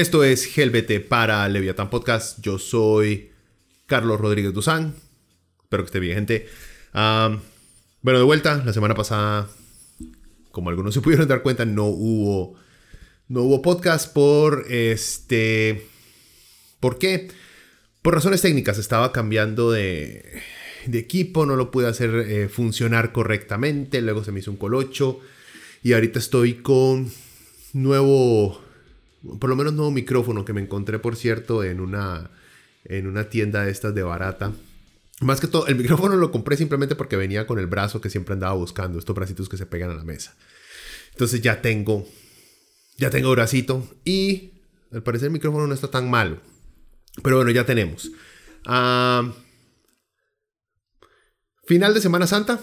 Esto es Helvete para Leviathan Podcast. Yo soy Carlos Rodríguez Duzán. Espero que esté bien, gente. bueno, de vuelta, la semana pasada, como algunos se pudieron dar cuenta, no hubo, no hubo podcast por este... ¿Por qué? Por razones técnicas, estaba cambiando de, de equipo, no lo pude hacer eh, funcionar correctamente, luego se me hizo un colocho y ahorita estoy con nuevo por lo menos nuevo micrófono que me encontré, por cierto, en una, en una tienda de estas de barata. Más que todo, el micrófono lo compré simplemente porque venía con el brazo que siempre andaba buscando, estos bracitos que se pegan a la mesa. Entonces ya tengo, ya tengo bracito y al parecer el micrófono no está tan malo. Pero bueno, ya tenemos. Ah, final de Semana Santa.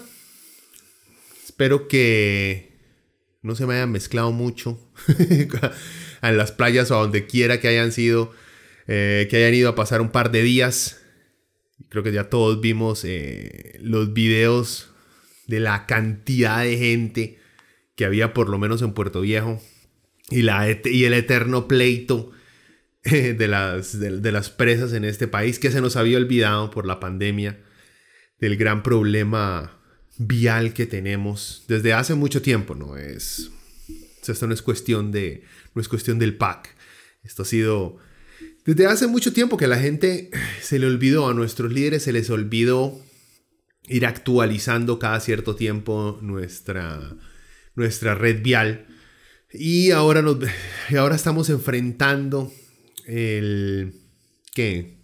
Espero que no se me haya mezclado mucho en las playas o a donde quiera que hayan sido, eh, que hayan ido a pasar un par de días. Creo que ya todos vimos eh, los videos de la cantidad de gente que había por lo menos en Puerto Viejo y, la, y el eterno pleito de las, de las presas en este país que se nos había olvidado por la pandemia del gran problema vial que tenemos desde hace mucho tiempo, ¿no? Es, esto no es cuestión de, no es cuestión del pack. Esto ha sido desde hace mucho tiempo que la gente se le olvidó, a nuestros líderes se les olvidó ir actualizando cada cierto tiempo nuestra, nuestra red vial. Y ahora, nos, ahora estamos enfrentando el... ¿Qué?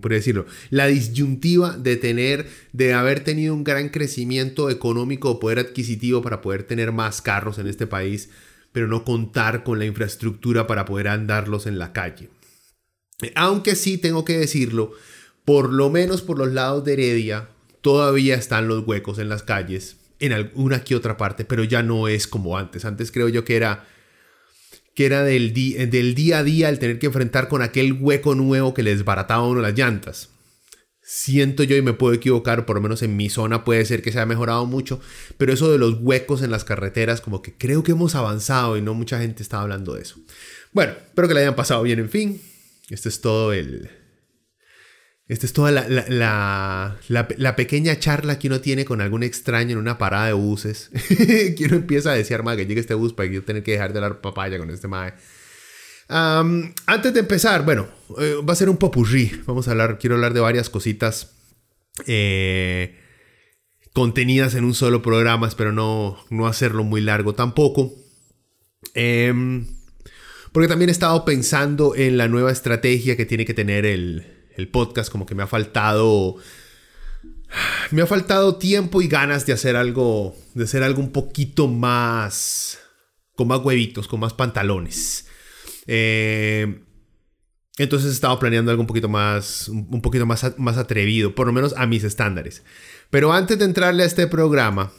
Por decirlo, la disyuntiva de tener, de haber tenido un gran crecimiento económico o poder adquisitivo para poder tener más carros en este país, pero no contar con la infraestructura para poder andarlos en la calle. Aunque sí tengo que decirlo, por lo menos por los lados de Heredia, todavía están los huecos en las calles, en alguna que otra parte, pero ya no es como antes. Antes creo yo que era que era del, del día a día el tener que enfrentar con aquel hueco nuevo que les desbarataba uno las llantas. Siento yo y me puedo equivocar, por lo menos en mi zona puede ser que se ha mejorado mucho, pero eso de los huecos en las carreteras, como que creo que hemos avanzado y no mucha gente está hablando de eso. Bueno, espero que le hayan pasado bien, en fin. Este es todo el, esta es toda la, la, pequeña charla que uno tiene con algún extraño en una parada de buses. que uno empieza a desear, que llegue este bus para yo tenga que dejar de hablar papaya con este mae. antes de empezar, bueno, eh, va a ser un popurrí. Vamos a hablar, quiero hablar de varias cositas eh, contenidas en un solo programa. Espero no, no hacerlo muy largo tampoco. Em, porque también he estado pensando en la nueva estrategia que tiene que tener el, el podcast, como que me ha faltado... Me ha faltado tiempo y ganas de hacer algo, de hacer algo un poquito más, con más huevitos, con más pantalones. Eh, entonces he estado planeando algo un poquito más, un poquito más, más atrevido, por lo menos a mis estándares. Pero antes de entrarle a este programa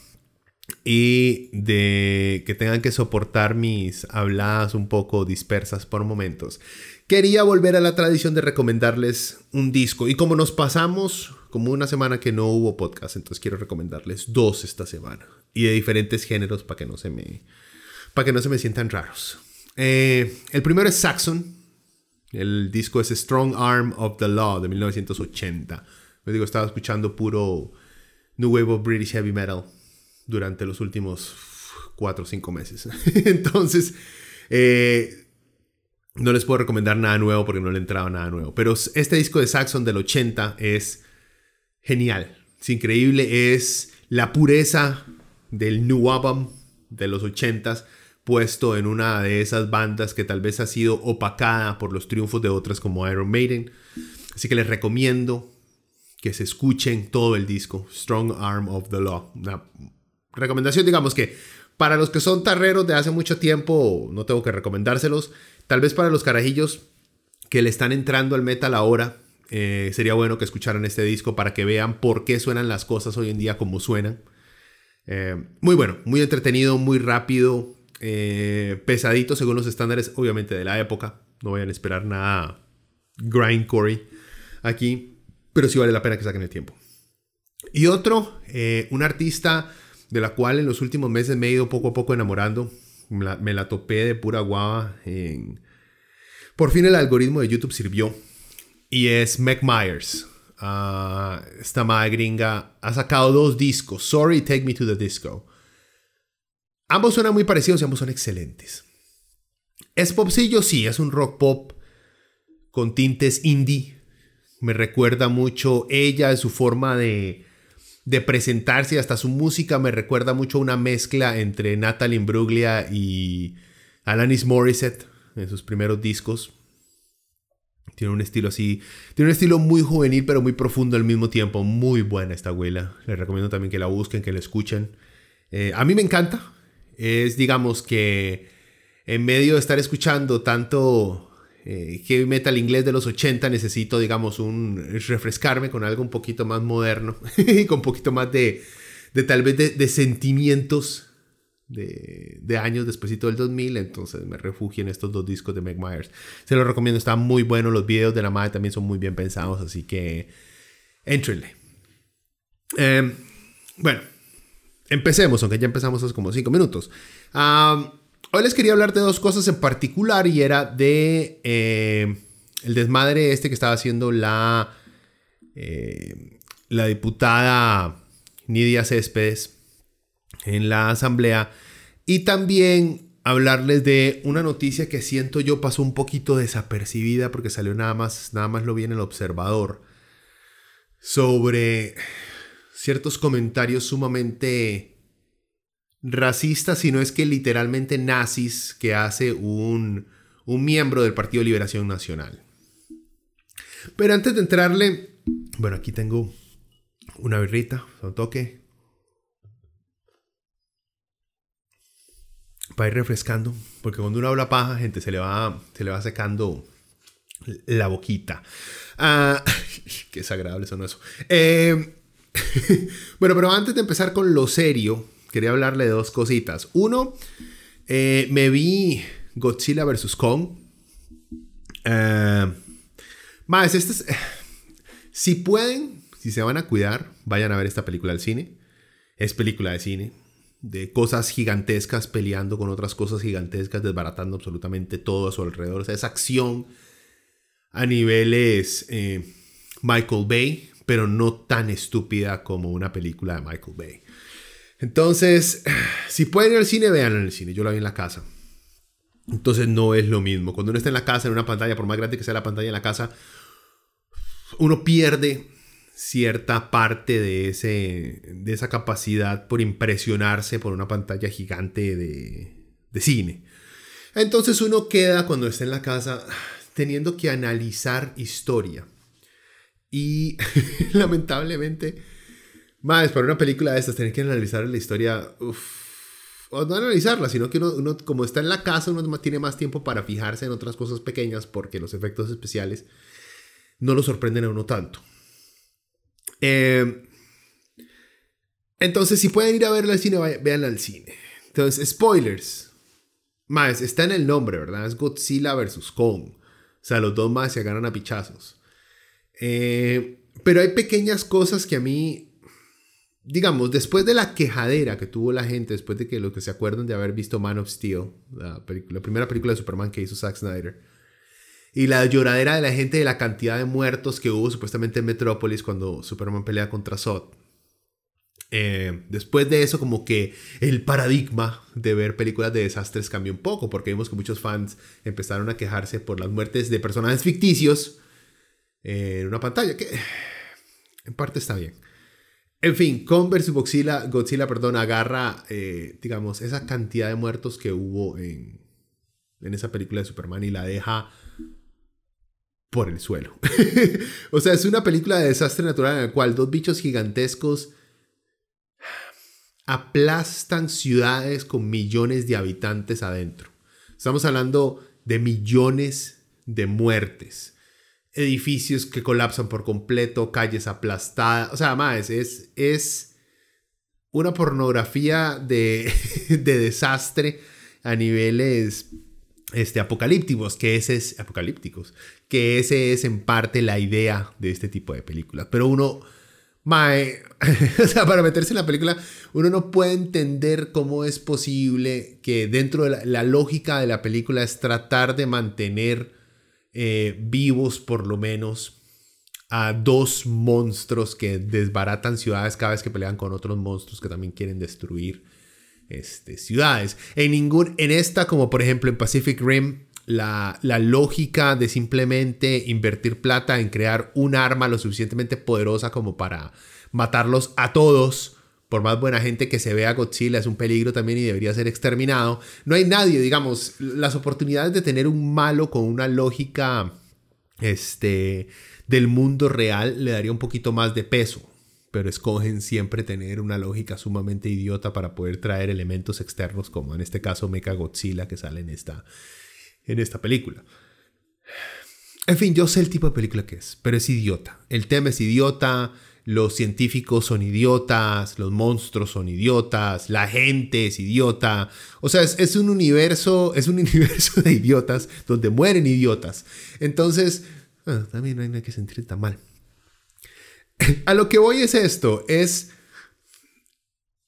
y de que tengan que soportar mis habladas un poco dispersas por momentos, quería volver a la tradición de recomendarles un disco. Y como nos pasamos como una semana que no hubo podcast, entonces quiero recomendarles dos esta semana. Y de diferentes géneros para que no se me, que no se me sientan raros. Eh, el primero es Saxon. El disco es Strong Arm of the Law de 1980. Me digo, estaba escuchando puro New Wave of British Heavy Metal durante los últimos cuatro o cinco meses. Entonces, eh, no les puedo recomendar nada nuevo porque no le entraba nada nuevo. Pero este disco de Saxon del 80 es genial. Es increíble. Es la pureza del New Album de los 80s puesto en una de esas bandas que tal vez ha sido opacada por los triunfos de otras como Iron Maiden. Así que les recomiendo que se escuchen todo el disco, Strong Arm of the Law. Una recomendación, digamos que para los que son tarreros de hace mucho tiempo, no tengo que recomendárselos. Tal vez para los carajillos que le están entrando al metal ahora, eh, sería bueno que escucharan este disco para que vean por qué suenan las cosas hoy en día como suenan. Eh, muy bueno, muy entretenido, muy rápido, eh, pesadito según los estándares, obviamente, de la época. No vayan a esperar nada grindcore aquí, pero sí vale la pena que saquen el tiempo. Y otro, un artista de la cual en los últimos meses me he ido poco a poco enamorando. Me la, topé de pura guava. Por fin el algoritmo de YouTube sirvió. Y es Meg Myers. Ah, esta madre gringa ha sacado dos discos. Sorry, Take Me to the Disco. Ambos suenan muy parecidos y ambos son excelentes. Es popsillo, sí, es un rock pop con tintes indie. Me recuerda mucho ella, su forma de de presentarse, hasta su música me recuerda mucho a una mezcla entre Natalie Imbruglia y Alanis Morissette en sus primeros discos. Tiene un estilo así, tiene un estilo muy juvenil pero muy profundo al mismo tiempo. Muy buena esta abuela. Les recomiendo también que la busquen, que la escuchen. Eh, a mí me encanta. Es, digamos que en medio de estar escuchando tanto eh, heavy metal inglés de los 80 necesito, digamos, un refrescarme con algo un poquito más moderno con un poquito más de, de tal vez de, sentimientos de, de, años después del 2000, entonces me refugio en estos dos discos de Meg Myers. Se los recomiendo, están muy buenos, los videos de la madre también son muy bien pensados, así que entrenle. Em, bueno, empecemos, aunque ya empezamos hace como 5 minutos. Hoy les quería hablar de dos cosas en particular y era de eh, el desmadre este que estaba haciendo la, eh, la diputada Nidia Céspedes en la asamblea y también hablarles de una noticia que siento yo pasó un poquito desapercibida porque salió nada más, nada más lo vi en el observador sobre ciertos comentarios sumamente racistas, sino es que literalmente nazis que hace un, un miembro del Partido Liberación Nacional. Pero antes de entrarle, bueno, aquí tengo una birrita, un toque. Para ir refrescando, porque cuando uno habla paja, gente, se le va, se le va secando la boquita. Ah, qué desagradable son eso. Eh, bueno, pero antes de empezar con lo serio, quería hablarle de dos cositas. Uno, eh, me vi Godzilla vs. Kong. Eh, más, este es, si pueden, si se van a cuidar, vayan a ver esta película al cine. Es película de cine. De cosas gigantescas peleando con otras cosas gigantescas, desbaratando absolutamente todo a su alrededor. O sea, es acción a niveles eh, Michael Bay, pero no tan estúpida como una película de Michael Bay. Entonces, si pueden ir al cine, vean en el cine. Yo lo vi en la casa. Entonces no es lo mismo. Cuando uno está en la casa, en una pantalla, por más grande que sea la pantalla en la casa, uno pierde cierta parte de, ese, de esa capacidad por impresionarse por una pantalla gigante de, de cine. Entonces uno queda cuando está en la casa teniendo que analizar historia. Y lamentablemente más, para una película de estas, tener que analizar la historia. o no analizarla, sino que uno, como está en la casa, uno tiene más tiempo para fijarse en otras cosas pequeñas porque los efectos especiales no lo sorprenden a uno tanto. Em, entonces, si pueden ir a verla al cine, véanla al cine. Entonces, spoilers. Más, está en el nombre, ¿verdad? Es Godzilla vs. Kong. O sea, los dos más se agarran a pichazos. Eh, pero hay pequeñas cosas que a mí digamos, después de la quejadera que tuvo la gente, después de que los que se acuerdan de haber visto Man of Steel, la, primera película de Superman que hizo Zack Snyder, y la lloradera de la gente de la cantidad de muertos que hubo supuestamente en Metrópolis cuando Superman pelea contra Zod. Eh, después de eso, como que el paradigma de ver películas de desastres cambió un poco, porque vimos que muchos fans empezaron a quejarse por las muertes de personajes ficticios en una pantalla, que en parte está bien. En fin, Kong vs. Godzilla, Godzilla perdón, agarra, eh, digamos, esa cantidad de muertos que hubo en, en esa película de Superman y la deja por el suelo. o sea, es una película de desastre natural en la cual dos bichos gigantescos aplastan ciudades con millones de habitantes adentro. Estamos hablando de millones de muertes, edificios que colapsan por completo, calles aplastadas. O sea, más, es, es una pornografía de, de desastre a niveles este, apocalípticos, que ese es apocalípticos, que ese es en parte la idea de este tipo de películas. Pero uno, mae, o sea, para meterse en la película, uno no puede entender cómo es posible que dentro de la, lógica de la película es tratar de mantener eh, vivos por lo menos a dos monstruos que desbaratan ciudades cada vez que pelean con otros monstruos que también quieren destruir este, ciudades. En, ningún, en esta, como por ejemplo en Pacific Rim, la, la, lógica de simplemente invertir plata en crear un arma lo suficientemente poderosa como para matarlos a todos, por más buena gente que se vea Godzilla, es un peligro también y debería ser exterminado. No hay nadie, digamos, las oportunidades de tener un malo con una lógica este, del mundo real le daría un poquito más de peso pero escogen siempre tener una lógica sumamente idiota para poder traer elementos externos, como en este caso Mecha Godzilla que sale en esta, en esta película. En fin, yo sé el tipo de película que es, pero es idiota. El tema es idiota, los científicos son idiotas, los monstruos son idiotas, la gente es idiota. O sea, es, un universo, es un universo de idiotas donde mueren idiotas. Entonces, ah, también no hay que sentir tan mal. a lo que voy es esto, es...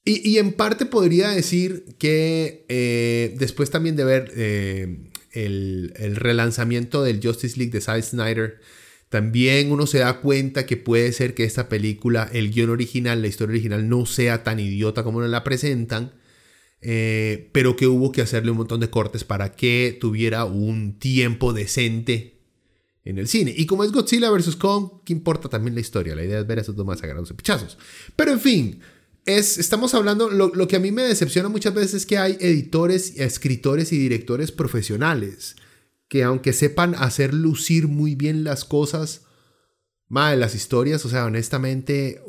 Y, en parte podría decir que eh, después también de ver eh, el, relanzamiento del Justice League de Zack Snyder, también uno se da cuenta que puede ser que esta película, el guion original, la historia original, no sea tan idiota como nos la presentan, eh, pero que hubo que hacerle un montón de cortes para que tuviera un tiempo decente en el cine. Y como es Godzilla vs. Kong, ¿qué importa también la historia? La idea es ver a esos dos más de pichazos. Pero en fin, es, estamos hablando, lo, lo, que a mí me decepciona muchas veces es que hay editores, escritores y directores profesionales que aunque sepan hacer lucir muy bien las cosas, madre, las historias, o sea, honestamente,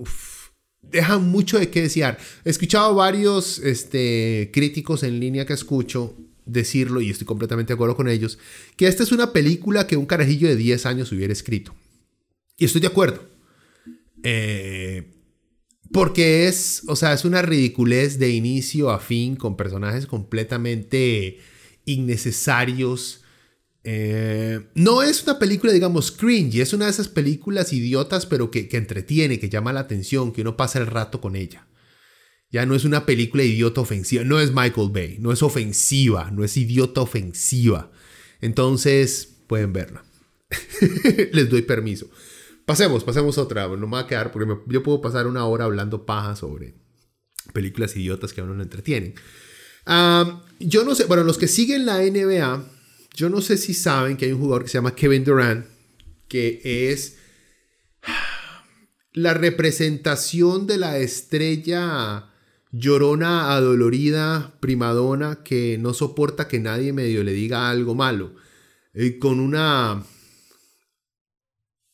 dejan mucho de qué desear. He escuchado varios este, críticos en línea que escucho decirlo, y estoy completamente de acuerdo con ellos, que esta es una película que un carajillo de 10 años hubiera escrito. Y estoy de acuerdo. Eh, porque es, o sea, es una ridiculez de inicio a fin con personajes completamente innecesarios. Eh, no es una película, digamos, cringe, es una de esas películas idiotas, pero que, entretiene, que llama la atención, que uno pasa el rato con ella. Ya no es una película idiota ofensiva, no es Michael Bay, no es ofensiva, no es idiota ofensiva. Entonces, pueden verla. Les doy permiso. Pasemos, pasemos otra. No me va a quedar porque yo puedo pasar una hora hablando paja sobre películas idiotas que a uno no entretienen. yo no sé, bueno, los que siguen la NBA, yo no sé si saben que hay un jugador que se llama Kevin Durant, que es la representación de la estrella llorona, adolorida, primadona, que no soporta que nadie medio le diga algo malo. Y con una...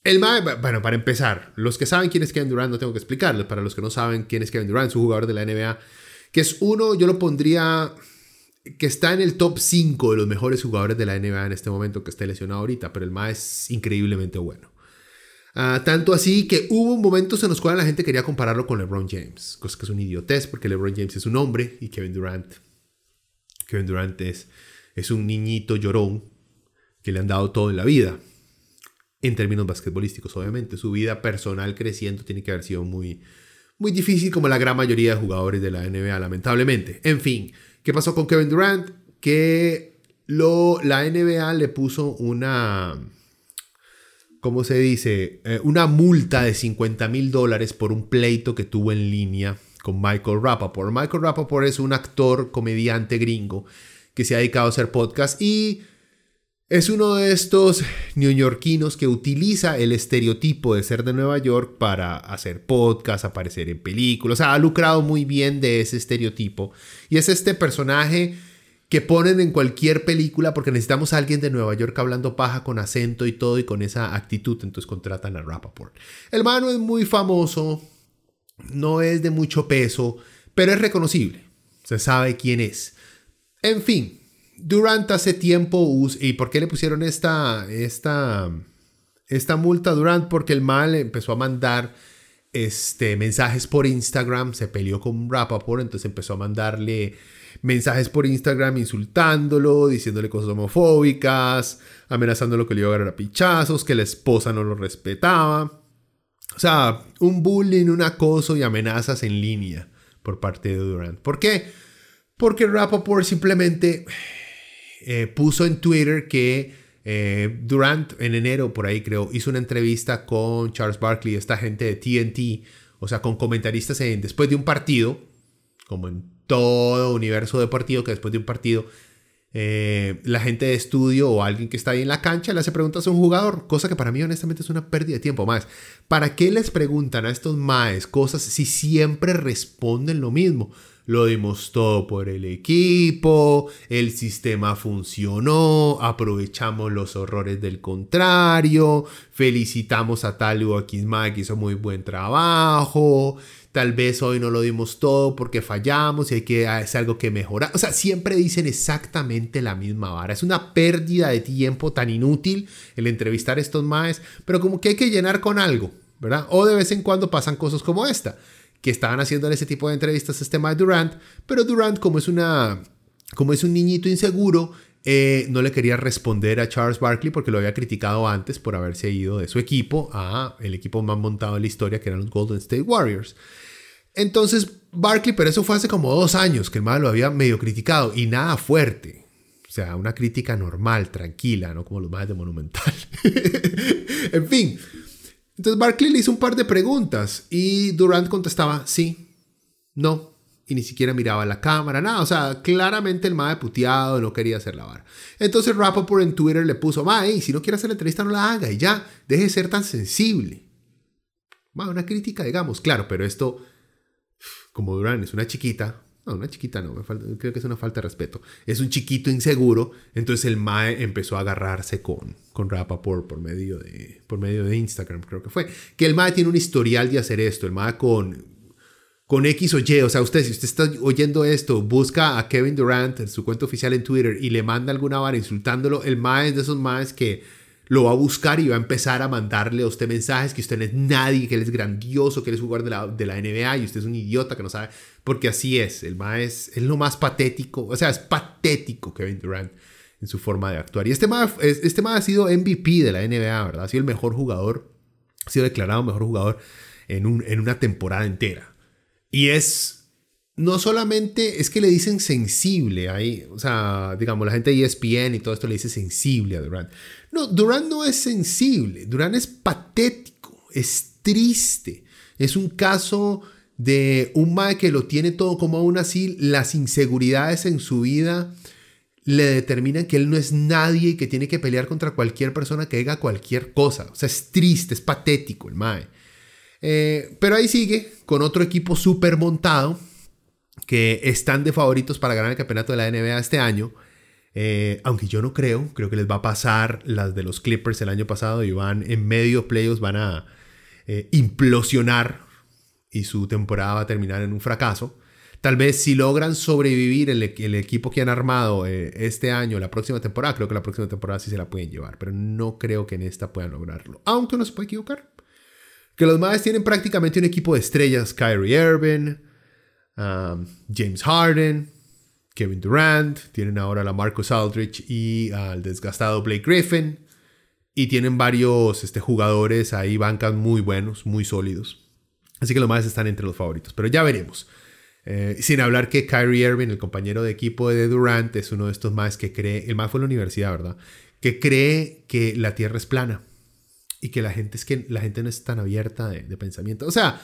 El bueno, para empezar, los que saben quién es Kevin Durant, no tengo que explicarles. Para los que no saben quién es Kevin Durant, es un jugador de la NBA, que es uno, yo lo pondría, que está en el top 5 de los mejores jugadores de la NBA en este momento, que está lesionado ahorita, pero el MA es increíblemente bueno. Ah, tanto así que hubo momentos en los cuales la gente quería compararlo con LeBron James, cosa que es un idiotez porque LeBron James es un hombre y Kevin Durant, Kevin Durant es, es un niñito llorón que le han dado todo en la vida. En términos basquetbolísticos, obviamente. Su vida personal creciendo tiene que haber sido muy, muy difícil como la gran mayoría de jugadores de la NBA, lamentablemente. En fin, ¿qué pasó con Kevin Durant? Que lo, la NBA le puso una ¿cómo se dice? Eh, una multa de 50 mil dólares por un pleito que tuvo en línea con Michael Rappaport. Michael Rappaport es un actor, comediante gringo que se ha dedicado a hacer podcast y Es uno de estos neoyorquinos que utiliza el estereotipo de ser de Nueva York para hacer podcast, aparecer en películas. O sea, ha lucrado muy bien de ese estereotipo. Y es este personaje que ponen en cualquier película porque necesitamos a alguien de Nueva York hablando paja con acento y todo y con esa actitud. Entonces contratan a Rappaport. El mano es muy famoso, no es de mucho peso, pero es reconocible. Se sabe quién es. En fin, Durant hace tiempo, ¿y por qué le pusieron esta, esta, esta multa a Durant? Porque el mal empezó a mandar este, mensajes por Instagram, se peleó con Rappaport, entonces empezó a mandarle mensajes por Instagram insultándolo, diciéndole cosas homofóbicas, amenazándolo que le iba a agarrar a pichazos, que la esposa no lo respetaba. O sea, un bullying, un acoso y amenazas en línea por parte de Durant. ¿Por qué? Porque Rappaport simplemente eh, puso en Twitter que eh, Durant en enero, por ahí creo, hizo una entrevista con Charles Barkley, esta gente de TNT, o sea, con comentaristas en, después de un partido, como en todo universo deportivo, que después de un partido, eh, la gente de estudio o alguien que está ahí en la cancha le hace preguntas a un jugador, cosa que para mí honestamente es una pérdida de tiempo más. ¿Para qué les preguntan a estos maes cosas si siempre responden lo mismo? Lo dimos todo por el equipo, el sistema funcionó, aprovechamos los horrores del contrario, felicitamos a tal o a que hizo muy buen trabajo, tal vez hoy no lo dimos todo porque fallamos y hay que hacer algo que mejorar. O sea, siempre dicen exactamente la misma vara. Es una pérdida de tiempo tan inútil el entrevistar a estos maes, pero como que hay que llenar con algo, ¿verdad? O de vez en cuando pasan cosas como esta que estaban haciendo en ese tipo de entrevistas este de Durant, pero Durant como es una como es un niñito inseguro, eh, no le quería responder a Charles Barkley porque lo había criticado antes por haberse ido de su equipo a el equipo más montado en la historia que eran los Golden State Warriors. Entonces Barkley, pero eso fue hace como dos años que el mal lo había medio criticado y nada fuerte. O sea, una crítica normal, tranquila, no como los más de Monumental. en fin, entonces Barkley le hizo un par de preguntas y Durant contestaba sí, no, y ni siquiera miraba la cámara, nada. O sea, claramente el mae puteado no quería hacer la vara. Entonces Rappaport en Twitter le puso, mae, si no quiere hacer la entrevista no la haga y ya, deje de ser tan sensible. Va, una crítica, digamos, claro, pero esto, como Durant es una chiquita, no, una chiquita no, me falta, creo que es una falta de respeto. Es un chiquito inseguro, entonces el Mae empezó a agarrarse con, con Rappaport por medio, de, por medio de Instagram, creo que fue. Que el Mae tiene un historial de hacer esto, el Mae con, con X o Y, o sea, usted, si usted está oyendo esto, busca a Kevin Durant en su cuenta oficial en Twitter y le manda alguna vara insultándolo, el Mae es de esos Maes que lo va a buscar y va a empezar a mandarle a usted mensajes que usted no es nadie, que él es grandioso, que él es jugador de la, de la NBA y usted es un idiota que no sabe, porque así es, el más es, lo más patético, o sea, es patético Kevin Durant en su forma de actuar. Y este más este ha sido MVP de la NBA, ¿verdad? Ha sido el mejor jugador, ha sido declarado mejor jugador en, un, en una temporada entera. Y es no solamente es que le dicen sensible ahí, o sea, digamos, la gente de ESPN y todo esto le dice sensible a Durant. No, Durant no es sensible, Durant es patético, es triste, es un caso de un mae que lo tiene todo como aún así, las inseguridades en su vida le determinan que él no es nadie y que tiene que pelear contra cualquier persona que haga cualquier cosa. O sea, es triste, es patético el mae. Eh, pero ahí sigue con otro equipo súper montado que están de favoritos para ganar el campeonato de la NBA este año. Eh, aunque yo no creo, creo que les va a pasar las de los Clippers el año pasado y van en medio playoffs, van a eh, implosionar y su temporada va a terminar en un fracaso. Tal vez si logran sobrevivir el, equipo que han armado eh, este año, la próxima temporada, creo que la próxima temporada sí se la pueden llevar, pero no creo que en esta puedan lograrlo. Aunque no se puede equivocar. Que los Mavs tienen prácticamente un equipo de estrellas, Kyrie Irving, Um, James Harden, Kevin Durant, tienen ahora a Marcus Aldridge y al desgastado Blake Griffin. Y tienen varios este, jugadores ahí, bancas muy buenos, muy sólidos. Así que los más están entre los favoritos, pero ya veremos. Eh, sin hablar que Kyrie Irving, el compañero de equipo de Durant, es uno de estos más que cree, el más fue la universidad, ¿verdad? Que cree que la Tierra es plana y que la gente es que la gente no es tan abierta de, de pensamiento. O sea,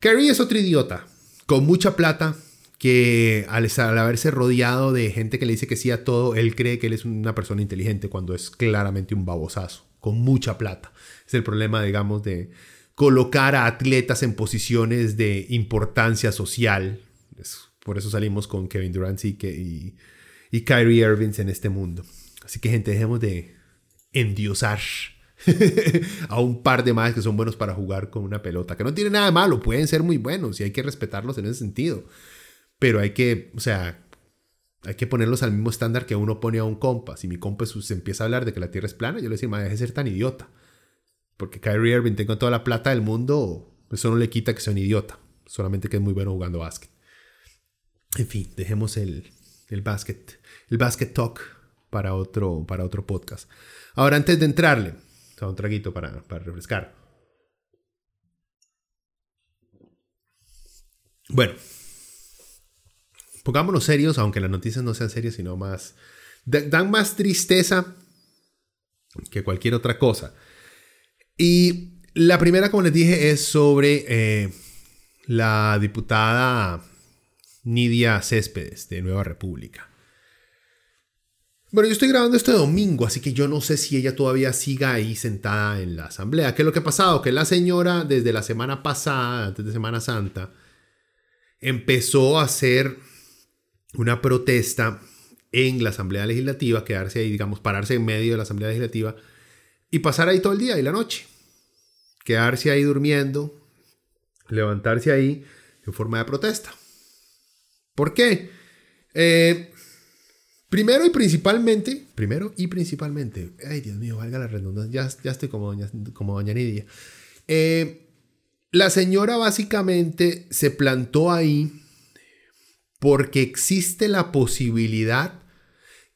Kyrie es otro idiota con mucha plata que al, haberse rodeado de gente que le dice que sí a todo, él cree que él es una persona inteligente cuando es claramente un babosazo, con mucha plata. Es el problema, digamos, de colocar a atletas en posiciones de importancia social. Por eso salimos con Kevin Durant y, y, y Kyrie Irving en este mundo. Así que gente, dejemos de endiosar a un par de más que son buenos para jugar con una pelota, que no tiene nada de malo, pueden ser muy buenos y hay que respetarlos en ese sentido. Pero hay que, o sea, hay que ponerlos al mismo estándar que uno pone a un compa. Si mi compa se empieza a hablar de que la Tierra es plana, yo le digo, deje de ser tan idiota. Porque Kyrie Irving tenga toda la plata del mundo, eso no le quita que sea un idiota. Solamente que es muy bueno jugando básquet. En fin, dejemos el, el básquet, el basket talk para otro, para otro podcast. Ahora, antes de entrarle, un traguito para, para refrescar. Bueno, pongámonos serios, aunque las noticias no sean serias, sino más... Dan más tristeza que cualquier otra cosa. Y la primera, como les dije, es sobre eh, la diputada Nidia Céspedes de Nueva República. Bueno, yo estoy grabando este domingo, así que yo no sé si ella todavía siga ahí sentada en la asamblea. ¿Qué es lo que ha pasado? Que la señora, desde la semana pasada, antes de Semana Santa, empezó a hacer una protesta en la Asamblea Legislativa, quedarse ahí, digamos, pararse en medio de la Asamblea Legislativa y pasar ahí todo el día y la noche. Quedarse ahí durmiendo, levantarse ahí en forma de protesta. ¿Por qué? Eh, Primero y principalmente, primero y principalmente, ay Dios mío, valga la redundancia, ya, estoy como doña, como doña Nidia. Eh, la señora básicamente se plantó ahí porque existe la posibilidad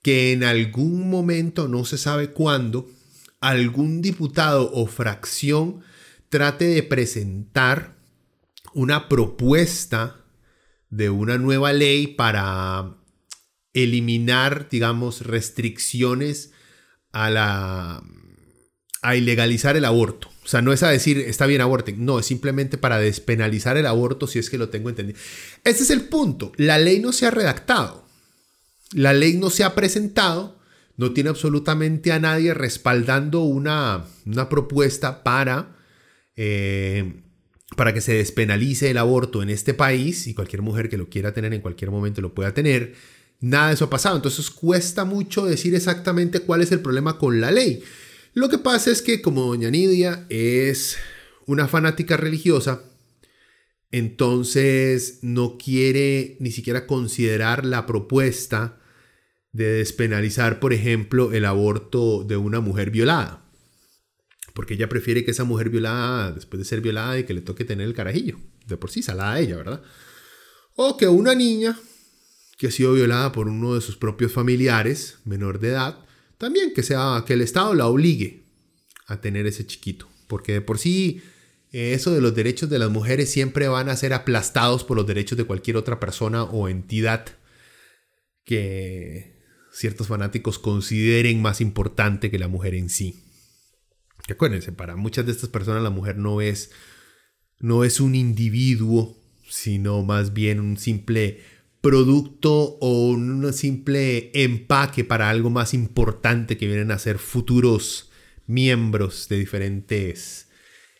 que en algún momento, no se sabe cuándo, algún diputado o fracción trate de presentar una propuesta de una nueva ley para eliminar, digamos, restricciones a la a ilegalizar el aborto. O sea, no es a decir, está bien aborten, no, es simplemente para despenalizar el aborto, si es que lo tengo entendido. Ese es el punto. La ley no se ha redactado. La ley no se ha presentado. No tiene absolutamente a nadie respaldando una, una propuesta para, eh, para que se despenalice el aborto en este país y cualquier mujer que lo quiera tener en cualquier momento lo pueda tener. Nada de eso ha pasado. Entonces cuesta mucho decir exactamente cuál es el problema con la ley. Lo que pasa es que como doña Nidia es una fanática religiosa, entonces no quiere ni siquiera considerar la propuesta de despenalizar, por ejemplo, el aborto de una mujer violada. Porque ella prefiere que esa mujer violada, después de ser violada, y que le toque tener el carajillo. De por sí, salada ella, ¿verdad? O que una niña que ha sido violada por uno de sus propios familiares, menor de edad, también que, sea, que el Estado la obligue a tener ese chiquito. Porque de por sí eh, eso de los derechos de las mujeres siempre van a ser aplastados por los derechos de cualquier otra persona o entidad que ciertos fanáticos consideren más importante que la mujer en sí. acuérdense, para muchas de estas personas la mujer no es, no es un individuo, sino más bien un simple producto o un simple empaque para algo más importante que vienen a ser futuros miembros de diferentes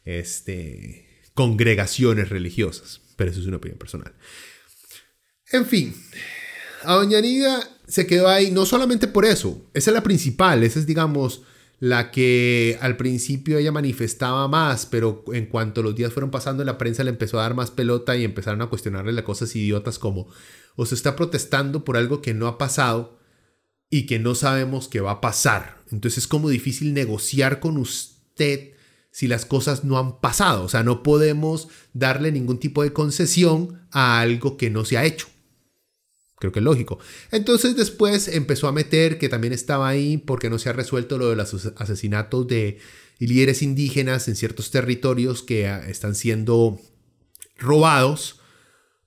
este, congregaciones religiosas. Pero eso es una opinión personal. En fin, a Doña Nida se quedó ahí no solamente por eso, esa es la principal, esa es digamos la que al principio ella manifestaba más, pero en cuanto los días fueron pasando la prensa le empezó a dar más pelota y empezaron a cuestionarle las cosas idiotas como o se está protestando por algo que no ha pasado y que no sabemos que va a pasar. Entonces es como difícil negociar con usted si las cosas no han pasado. O sea, no podemos darle ningún tipo de concesión a algo que no se ha hecho. Creo que es lógico. Entonces después empezó a meter que también estaba ahí porque no se ha resuelto lo de los asesinatos de líderes indígenas en ciertos territorios que ah, están siendo robados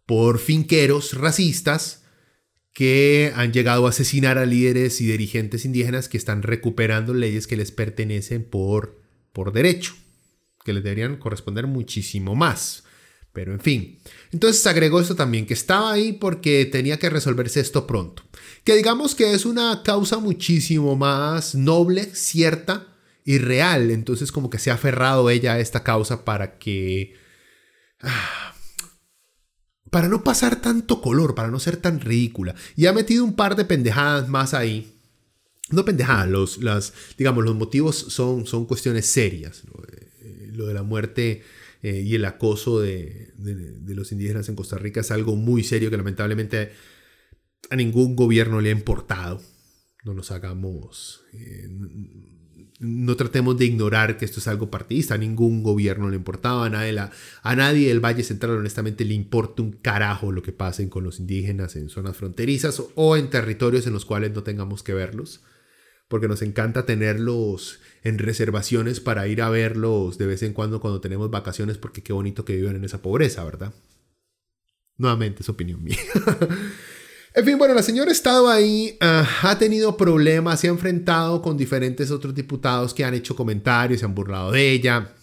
por finqueros racistas que han llegado a asesinar a líderes y dirigentes indígenas que están recuperando leyes que les pertenecen por, por derecho, que les deberían corresponder muchísimo más Pero en fin. Entonces agregó esto también, que estaba ahí porque tenía que resolverse esto pronto. Que digamos que es una causa muchísimo más noble, cierta y real. Entonces como que se ha aferrado ella a esta causa para que... Ah, para no pasar tanto color, para no ser tan ridícula. Y ha metido un par de pendejadas más ahí. No pendejadas, los, las, digamos, los motivos son, son cuestiones serias. Eh, lo de la muerte eh, y el acoso de, los indígenas en Costa Rica es algo muy serio que lamentablemente a ningún gobierno le ha importado. No nos hagamos... Eh, no tratemos de ignorar que esto es algo partidista, a ningún gobierno le importaba, a nadie, a nadie del Valle Central honestamente le importa un carajo lo que pasen con los indígenas en zonas fronterizas o en territorios en los cuales no tengamos que verlos, porque nos encanta tenerlos en reservaciones para ir a verlos de vez en cuando cuando tenemos vacaciones, porque qué bonito que viven en esa pobreza, ¿verdad? Nuevamente es opinión mía. En fin, bueno, la señora ha estado ahí, ah, ha tenido problemas, se ha enfrentado con diferentes otros diputados que han hecho comentarios, se han burlado de ella.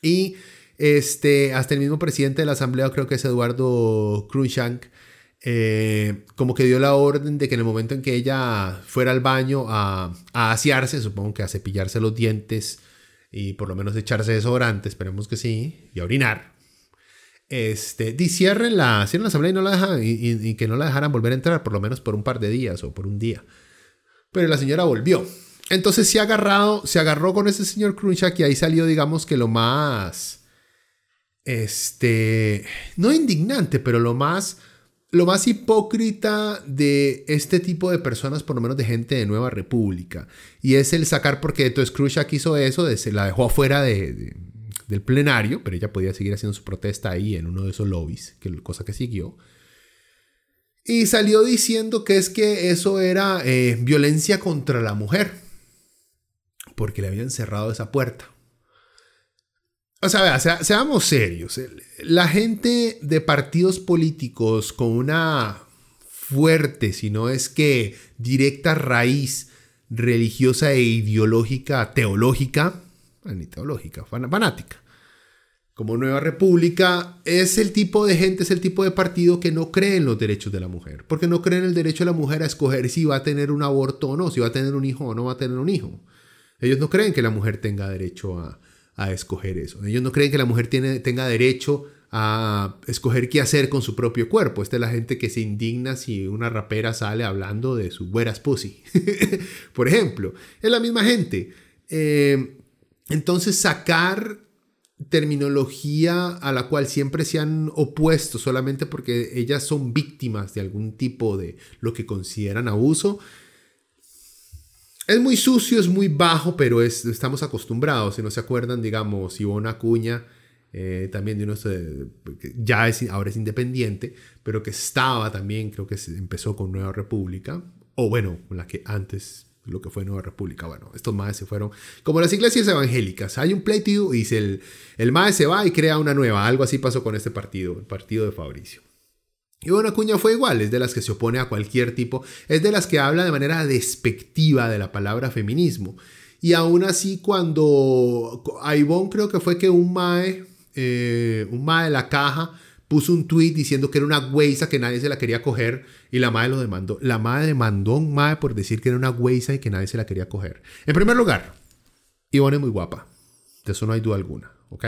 Y este, hasta el mismo presidente de la Asamblea, creo que es Eduardo Cruikshank, eh, como que dio la orden de que en el momento en que ella fuera al baño a, a asearse, supongo que a cepillarse los dientes y por lo menos echarse desodorante, esperemos que sí, y a orinar, este, cierren la, la asamblea y, no la dejan, y, que no la dejaran volver a entrar, por lo menos por un par de días o por un día. Pero la señora volvió. Entonces se, ha agarrado, se agarró con ese señor Crunchak y ahí salió, digamos que lo más, este, no indignante, pero lo más, lo más hipócrita de este tipo de personas, por lo menos de gente de Nueva República. Y es el sacar, porque entonces Crunchak hizo eso, de, se la dejó afuera de del plenario, pero ella podía seguir haciendo su protesta ahí en uno de esos lobbies, que cosa que siguió. Y salió diciendo que es que eso era eh, violencia contra la mujer, porque le habían cerrado esa puerta. O sea, vea, seamos serios. La gente de partidos políticos con una fuerte, si no es que directa raíz religiosa e ideológica, teológica, ni teológica, fanática. Como Nueva República es el tipo de gente, es el tipo de partido que no cree en los derechos de la mujer, porque no cree en el derecho de la mujer a escoger si va a tener un aborto o no, si va a tener un hijo o no va a tener un hijo. Ellos no creen que la mujer tenga derecho a, escoger eso. Ellos no creen que la mujer tiene, tenga derecho a escoger qué hacer con su propio cuerpo. Esta es la gente que se indigna si una rapera sale hablando de su buenas pussy. Por ejemplo, es la misma gente. Eh, entonces sacar terminología a la cual siempre se han opuesto solamente porque ellas son víctimas de algún tipo de lo que consideran abuso. Es muy sucio, es muy bajo, pero es, estamos acostumbrados. Si no se acuerdan, digamos, Ivona Acuña, eh, también de unos, ya es, ahora es independiente, pero que estaba también, creo que empezó con Nueva República, o bueno, la que antes lo que fue Nueva República. Bueno, estos maes se fueron. Como las iglesias evangélicas, hay un pleito y el, el maes se va y crea una nueva. Algo así pasó con este partido, el partido de Fabricio. Y bueno, Acuña fue igual, es de las que se opone a cualquier tipo, es de las que habla de manera despectiva de la palabra feminismo. Y aún así, cuando a Ivonne creo que fue que un mae, eh, un mae de la caja, puso un tweet diciendo que era una güeyza que nadie se la quería coger y la madre lo demandó. La madre demandó a un madre por decir que era una güeyza y que nadie se la quería coger. En primer lugar, Ivonne es muy guapa. De eso no hay duda alguna, ¿ok?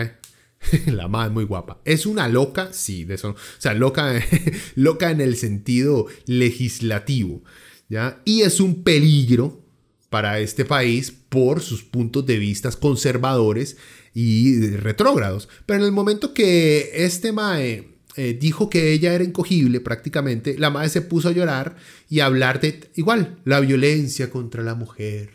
la madre es muy guapa. ¿Es una loca? Sí, de eso. O sea, loca, loca en el sentido legislativo, ¿ya? Y es un peligro para este país por sus puntos de vista conservadores y retrógrados. Pero en el momento que este mae eh, dijo que ella era incogible prácticamente, la madre se puso a llorar y a hablar de igual, la violencia contra la mujer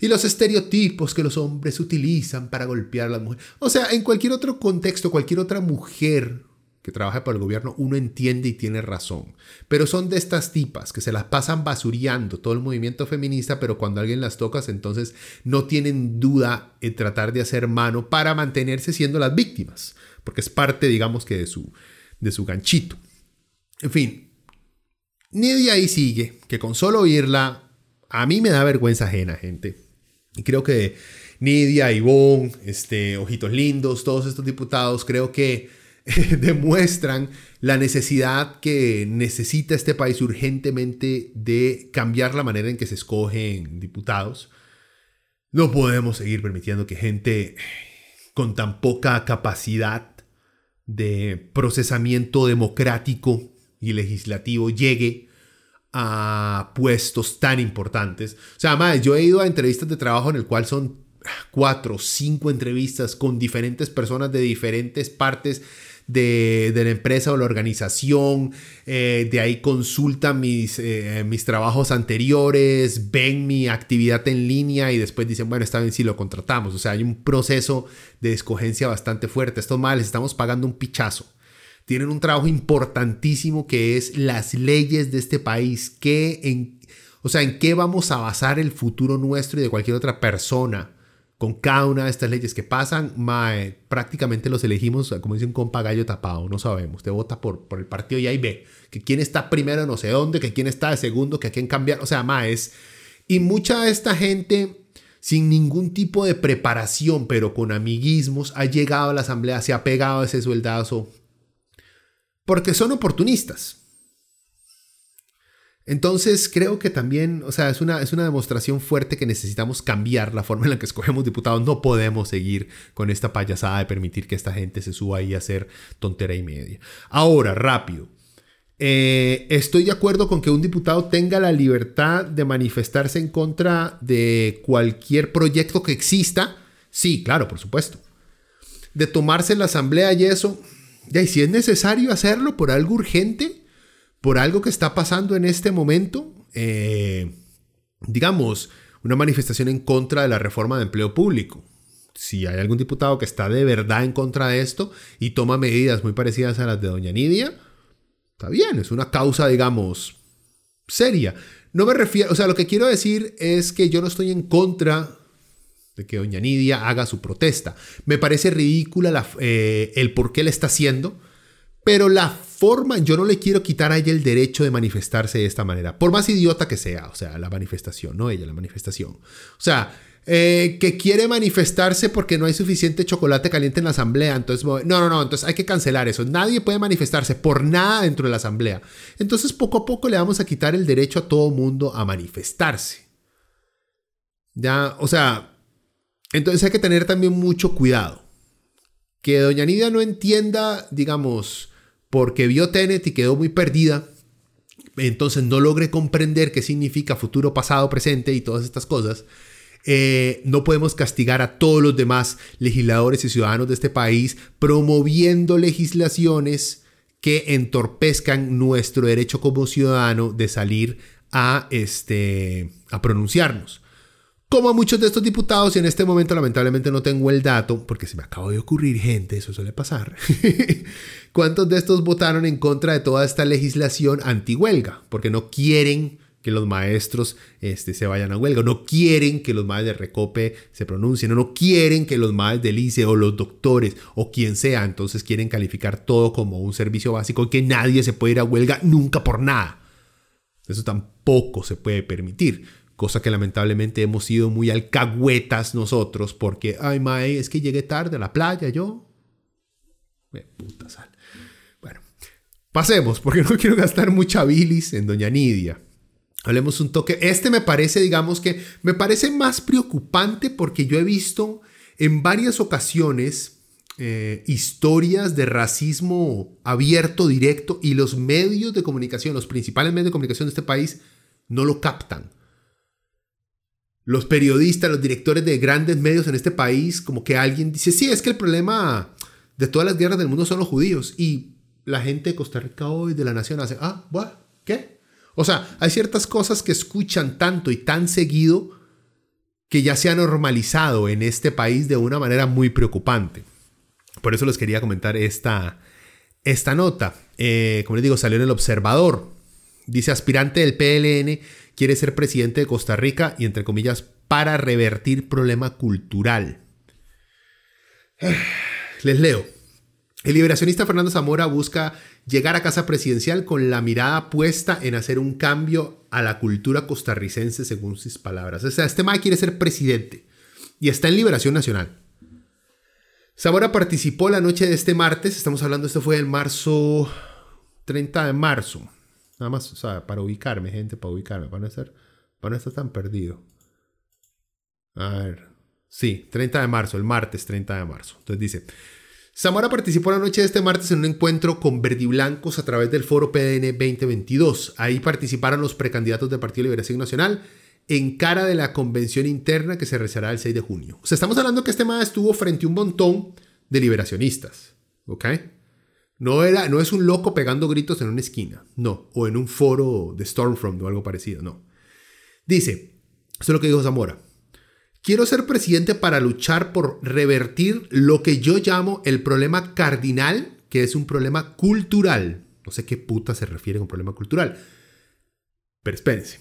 y los estereotipos que los hombres utilizan para golpear a las mujeres. O sea, en cualquier otro contexto, cualquier otra mujer que trabaja para el gobierno, uno entiende y tiene razón. Pero son de estas tipas que se las pasan basureando todo el movimiento feminista, pero cuando alguien las tocas, entonces no tienen duda en tratar de hacer mano para mantenerse siendo las víctimas, porque es parte, digamos que, de su, de su ganchito. En fin, Nidia ahí sigue, que con solo oírla, a mí me da vergüenza ajena, gente. Y creo que Nidia, Ivonne, este, Ojitos Lindos, todos estos diputados, creo que demuestran la necesidad que necesita este país urgentemente de cambiar la manera en que se escogen diputados. No podemos seguir permitiendo que gente con tan poca capacidad de procesamiento democrático y legislativo llegue a puestos tan importantes. O sea, además, yo he ido a entrevistas de trabajo en el cual son cuatro, cinco entrevistas con diferentes personas de diferentes partes de, la empresa o la organización, eh, de ahí consultan mis, eh, mis trabajos anteriores, ven mi actividad en línea y después dicen, bueno, está bien si lo contratamos. O sea, hay un proceso de escogencia bastante fuerte. Estos males estamos pagando un pichazo. Tienen un trabajo importantísimo que es las leyes de este país, que en, o sea, en qué vamos a basar el futuro nuestro y de cualquier otra persona con cada una de estas leyes que pasan, mae, prácticamente los elegimos, como dice un compa gallo tapado, no sabemos. Usted vota por, por el partido y ahí ve que quién está primero no sé dónde, que quién está de segundo, que a quién cambiar. O sea, mae, es... Y mucha de esta gente, sin ningún tipo de preparación, pero con amiguismos, ha llegado a la asamblea, se ha pegado a ese sueldazo, porque son oportunistas. Entonces creo que también, o sea, es una, es una demostración fuerte que necesitamos cambiar la forma en la que escogemos diputados. No podemos seguir con esta payasada de permitir que esta gente se suba ahí a hacer tontera y media. Ahora, rápido. Eh, estoy de acuerdo con que un diputado tenga la libertad de manifestarse en contra de cualquier proyecto que exista. Sí, claro, por supuesto. De tomarse la asamblea y eso. Y si es necesario hacerlo por algo urgente, por algo que está pasando en este momento, eh, digamos, una manifestación en contra de la reforma de empleo público. Si hay algún diputado que está de verdad en contra de esto y toma medidas muy parecidas a las de doña Nidia, está bien, es una causa, digamos, seria. No me refiero, o sea, lo que quiero decir es que yo no estoy en contra de que doña Nidia haga su protesta. Me parece ridícula eh, el por qué le está haciendo, pero la yo no le quiero quitar a ella el derecho de manifestarse de esta manera, por más idiota que sea, o sea, la manifestación, no ella, la manifestación. O sea, eh, que quiere manifestarse porque no hay suficiente chocolate caliente en la asamblea, entonces, no, no, no, entonces hay que cancelar eso. Nadie puede manifestarse por nada dentro de la asamblea. Entonces, poco a poco le vamos a quitar el derecho a todo mundo a manifestarse. Ya, o sea, entonces hay que tener también mucho cuidado. Que doña Nidia no entienda, digamos, porque vio Tenet y quedó muy perdida. Entonces no logre comprender qué significa futuro, pasado, presente y todas estas cosas. Eh, no podemos castigar a todos los demás legisladores y ciudadanos de este país promoviendo legislaciones que entorpezcan nuestro derecho como ciudadano de salir a, este, a pronunciarnos. Como a muchos de estos diputados, y en este momento lamentablemente no tengo el dato, porque se me acaba de ocurrir gente, eso suele pasar. ¿Cuántos de estos votaron en contra de toda esta legislación anti-huelga? Porque no quieren que los maestros este, se vayan a huelga, no quieren que los maestros de Recope se pronuncien, no quieren que los maestros del ICE o los doctores o quien sea, entonces quieren calificar todo como un servicio básico que nadie se puede ir a huelga nunca por nada. Eso tampoco se puede permitir cosa que lamentablemente hemos sido muy alcahuetas nosotros porque, ay, mae, es que llegué tarde a la playa yo. puta sal. Bueno, pasemos, porque no quiero gastar mucha bilis en Doña Nidia. Hablemos un toque. Este me parece, digamos que, me parece más preocupante porque yo he visto en varias ocasiones eh, historias de racismo abierto, directo, y los medios de comunicación, los principales medios de comunicación de este país, no lo captan los periodistas, los directores de grandes medios en este país, como que alguien dice, sí, es que el problema de todas las guerras del mundo son los judíos. Y la gente de Costa Rica hoy, de la nación, hace, ah, bueno, ¿qué? O sea, hay ciertas cosas que escuchan tanto y tan seguido que ya se ha normalizado en este país de una manera muy preocupante. Por eso les quería comentar esta, esta nota. Eh, como les digo, salió en el Observador. Dice aspirante del PLN quiere ser presidente de Costa Rica y entre comillas para revertir problema cultural. Les leo. El liberacionista Fernando Zamora busca llegar a casa presidencial con la mirada puesta en hacer un cambio a la cultura costarricense, según sus palabras. O sea, este MAE quiere ser presidente y está en Liberación Nacional. Zamora participó la noche de este martes, estamos hablando, esto fue el marzo 30 de marzo. Nada más, o sea, para ubicarme, gente, para ubicarme, para no estar, para no estar tan perdido. A ver, sí, 30 de marzo, el martes 30 de marzo. Entonces dice, Zamora participó la noche de este martes en un encuentro con verdiblancos a través del foro PDN 2022. Ahí participaron los precandidatos del Partido de Liberación Nacional en cara de la convención interna que se realizará el 6 de junio. O sea, estamos hablando que este MAD estuvo frente a un montón de liberacionistas, ¿ok? No, era, no es un loco pegando gritos en una esquina, no, o en un foro de Stormfront o algo parecido, no. Dice, esto es lo que dijo Zamora, quiero ser presidente para luchar por revertir lo que yo llamo el problema cardinal, que es un problema cultural. No sé qué puta se refiere con problema cultural. Pero espérense.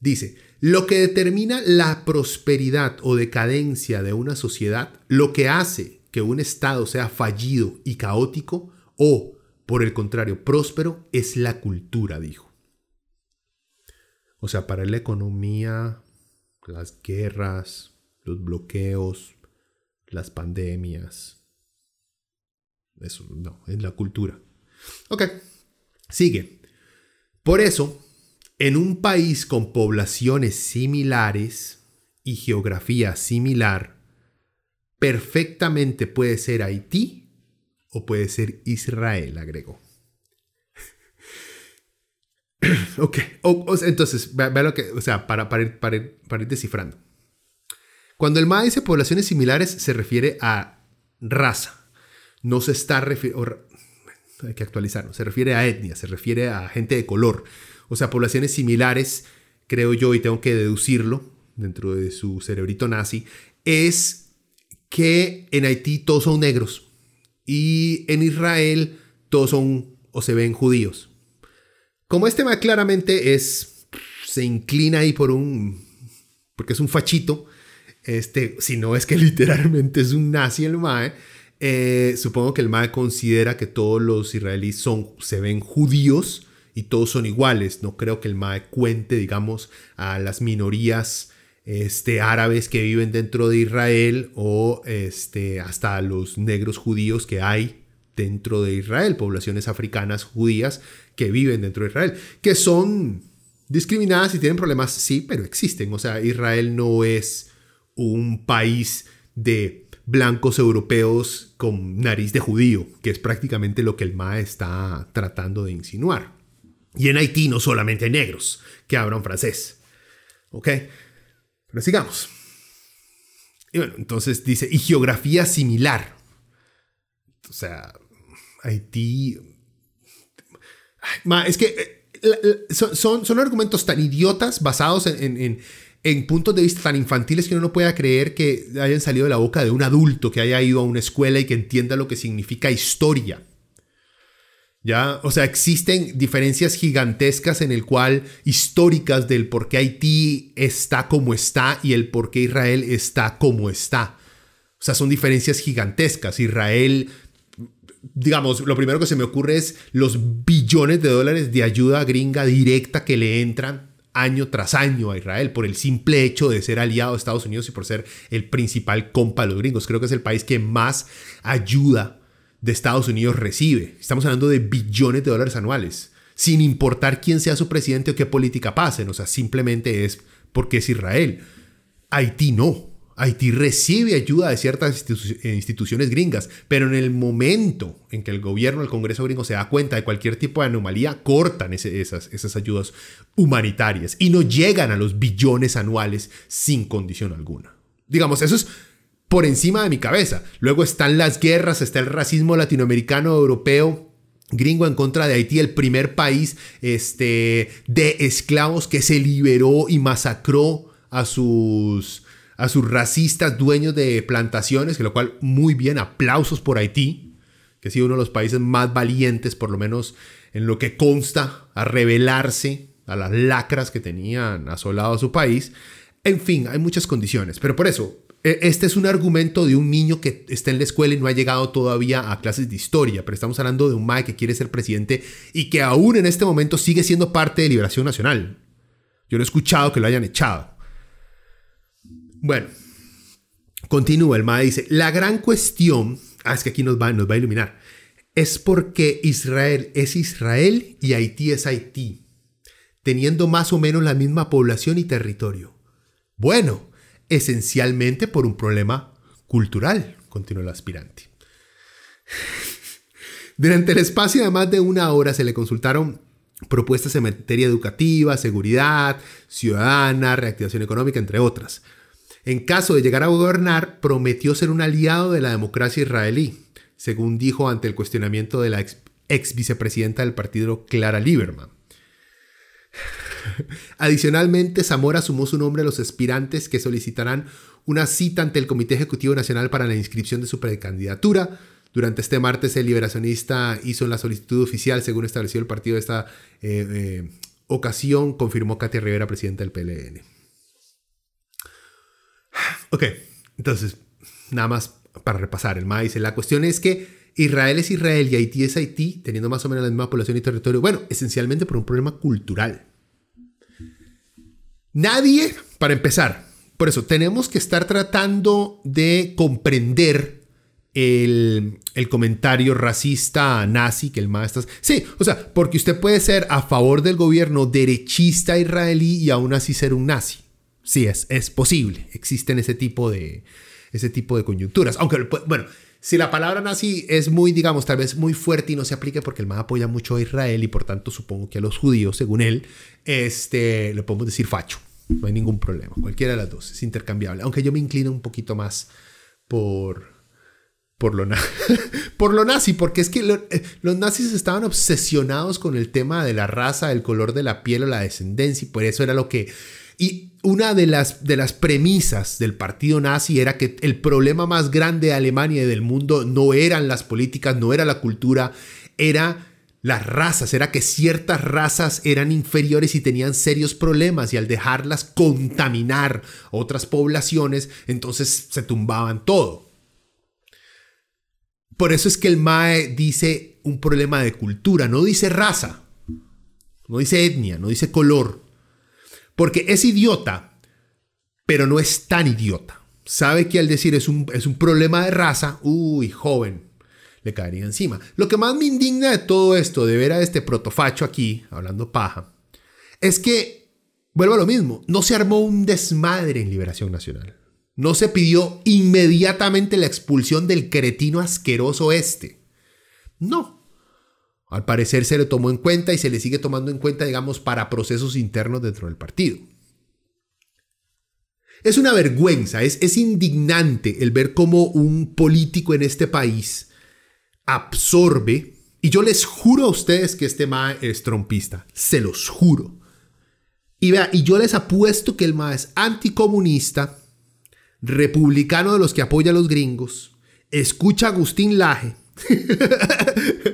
Dice, lo que determina la prosperidad o decadencia de una sociedad, lo que hace que un Estado sea fallido y caótico, o, por el contrario, próspero, es la cultura, dijo. O sea, para la economía, las guerras, los bloqueos, las pandemias. Eso, no, es la cultura. Ok, sigue. Por eso, en un país con poblaciones similares y geografía similar, perfectamente puede ser Haití o puede ser Israel, agregó. ok, entonces, vea, lo que, o sea, para, para, ir, para, ir, descifrando. Cuando el MA dice poblaciones similares, se refiere a raza. No se está refiriendo, hay que actualizarlo, se refiere a etnia, se refiere a gente de color o sea, poblaciones similares, creo yo, y tengo que deducirlo dentro de su cerebrito nazi, es que en Haití todos son negros y en Israel todos son o se ven judíos. Como este tema claramente es, se inclina ahí por un, porque es un fachito, este, si no es que literalmente es un nazi el MAE, eh, supongo que el MAE considera que todos los israelíes son, se ven judíos y todos son iguales. No creo que el MAE cuente, digamos, a las minorías este, árabes que viven dentro de Israel o este, hasta los negros judíos que hay dentro de Israel, poblaciones africanas judías que viven dentro de Israel, que son discriminadas y tienen problemas, sí, pero existen. O sea, Israel no es un país de blancos europeos con nariz de judío, que es prácticamente lo que el MAE está tratando de insinuar. Y en Haití no solamente hay negros que hablan francés. ¿Ok? Pero sigamos. Y bueno, entonces dice, y geografía similar. O sea, Haití... es que eh, son, son, argumentos tan idiotas basados en, en, puntos de vista tan infantiles que uno no pueda creer que hayan salido de la boca de un adulto que haya ido a una escuela y que entienda lo que significa historia. ¿Ya? O sea, existen diferencias gigantescas en el cual históricas del por qué Haití está como está y el por qué Israel está como está. O sea, son diferencias gigantescas. Israel, digamos, lo primero que se me ocurre es los billones de dólares de ayuda gringa directa que le entran año tras año a Israel por el simple hecho de ser aliado de Estados Unidos y por ser el principal compa de los gringos. Creo que es el país que más ayuda de Estados Unidos recibe. Estamos hablando de billones de dólares anuales, sin importar quién sea su presidente o qué política pasen. O sea, simplemente es porque es Israel. Haití no. Haití recibe ayuda de ciertas eh, instituciones gringas, pero en el momento en que el gobierno, el Congreso gringo se da cuenta de cualquier tipo de anomalía, cortan esas, esas ayudas humanitarias y no llegan a los billones anuales sin condición alguna. Digamos, eso es por encima de mi cabeza. Luego están las guerras, está el racismo latinoamericano, europeo, gringo en contra de Haití, el primer país este, de esclavos que se liberó y masacró a sus, a sus racistas dueños de plantaciones, que lo cual muy bien, aplausos por Haití, que ha sido uno de los países más valientes, por lo menos en lo que consta, a rebelarse a las lacras que tenían asolado a su país. En fin, hay muchas condiciones, pero por eso este es un argumento de un niño que está en la escuela y no ha llegado todavía a clases de historia, pero estamos hablando de un Mae que quiere ser presidente y que aún en este momento sigue siendo parte de Liberación Nacional. Yo no he escuchado que lo hayan echado. Bueno, Continúa, el MAE dice, la gran cuestión, ah, es que aquí nos va, nos va a iluminar, es porque Israel es Israel y Haití es Haití, teniendo más o menos la misma población y territorio. Bueno, esencialmente por un problema cultural, continuó el aspirante. Durante el espacio de más de una hora se le consultaron propuestas en materia educativa, seguridad, ciudadana, reactivación económica, entre otras. En caso de llegar a gobernar, prometió ser un aliado de la democracia israelí, según dijo ante el cuestionamiento de la ex, vicepresidenta del partido Clara Lieberman. Adicionalmente, Zamora sumó su nombre a los aspirantes que solicitarán una cita ante el Comité Ejecutivo Nacional para la inscripción de su precandidatura. Durante este martes, el liberacionista hizo la solicitud oficial, según estableció el partido de esta eh, eh, ocasión, confirmó Katia Rivera, presidenta del PLN. Ok, entonces, nada más para repasar, el MA dice, la cuestión es que Israel es Israel y Haití es Haití, teniendo más o menos la misma población y territorio, bueno, esencialmente por un problema cultural. Nadie, para empezar, por eso tenemos que estar tratando de comprender el, comentario racista nazi que el maestro... Sí, o sea, porque usted puede ser a favor del gobierno derechista israelí y aún así ser un nazi. Sí, es, es posible. Existen ese tipo de, ese tipo de coyunturas. Aunque, bueno, si la palabra nazi es muy, digamos, tal vez muy fuerte y no se aplique porque el MAD apoya mucho a Israel y por tanto supongo que a los judíos, según él, este, le podemos decir facho. No hay ningún problema. Cualquiera de las dos es intercambiable. Aunque yo me inclino un poquito más por, por lo, nazi, porque es que eh, los nazis estaban obsesionados con el tema de la raza, el color de la piel o la descendencia, y por eso era lo que y una de las, de las premisas del partido nazi era que el problema más grande de Alemania y del mundo no eran las políticas, no era la cultura, era las razas, era que ciertas razas eran inferiores y tenían serios problemas y al dejarlas contaminar otras poblaciones, entonces se tumbaban todo. Por eso es que el MAE dice un problema de cultura, no dice raza, no dice etnia, no dice color, porque es idiota, pero no es tan idiota. Sabe que al decir es un, es un problema de raza, uy, joven, le caería encima. Lo que más me indigna de todo esto, de ver a este protofacho aquí, hablando paja, es que, vuelvo a lo mismo, no se armó un desmadre en Liberación Nacional. No se pidió inmediatamente la expulsión del cretino asqueroso este. No, al parecer se le tomó en cuenta y se le sigue tomando en cuenta, digamos, para procesos internos dentro del partido. Es una vergüenza, es, es indignante el ver cómo un político en este país absorbe, y yo les juro a ustedes que este MAE es trompista, se los juro. Y vea, y yo les apuesto que el MAE es anticomunista, republicano de los que apoya a los gringos, escucha a Agustín Laje,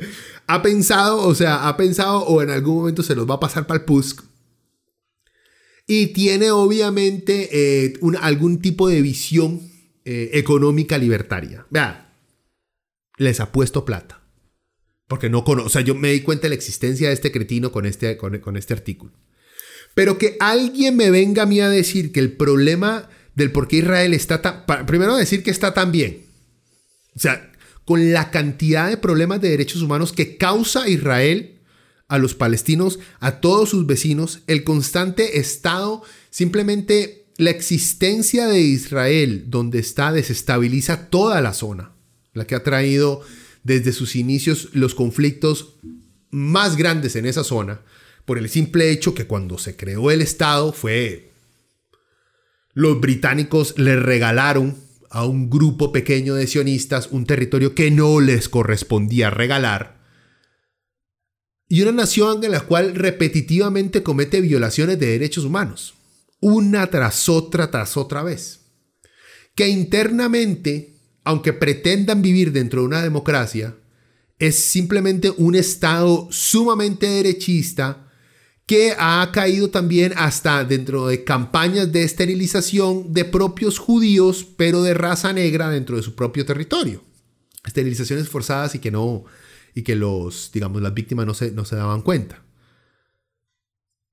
ha pensado, o sea, ha pensado o en algún momento se los va a pasar para el PUSC. Y tiene obviamente eh, algún tipo de visión eh, económica libertaria. Vea, les ha puesto plata. Porque no conozco, o sea, yo me di cuenta de la existencia de este cretino con este, con este artículo. Pero que alguien me venga a mí a decir que el problema del por qué Israel está tan... Primero decir que está tan bien. O sea, con la cantidad de problemas de derechos humanos que causa Israel a los palestinos, a todos sus vecinos, el constante estado, simplemente la existencia de Israel donde está desestabiliza toda la zona, la que ha traído desde sus inicios los conflictos más grandes en esa zona, por el simple hecho que cuando se creó el Estado fue... Los británicos le regalaron a un grupo pequeño de sionistas un territorio que no les correspondía regalar, y una nación en la cual repetitivamente comete violaciones de derechos humanos, una tras otra tras otra vez, que internamente, aunque pretendan vivir dentro de una democracia, es simplemente un Estado sumamente derechista, que ha caído también hasta dentro de campañas de esterilización de propios judíos, pero de raza negra dentro de su propio territorio. Esterilizaciones forzadas y que no, y que los, digamos, las víctimas no se, no se daban cuenta.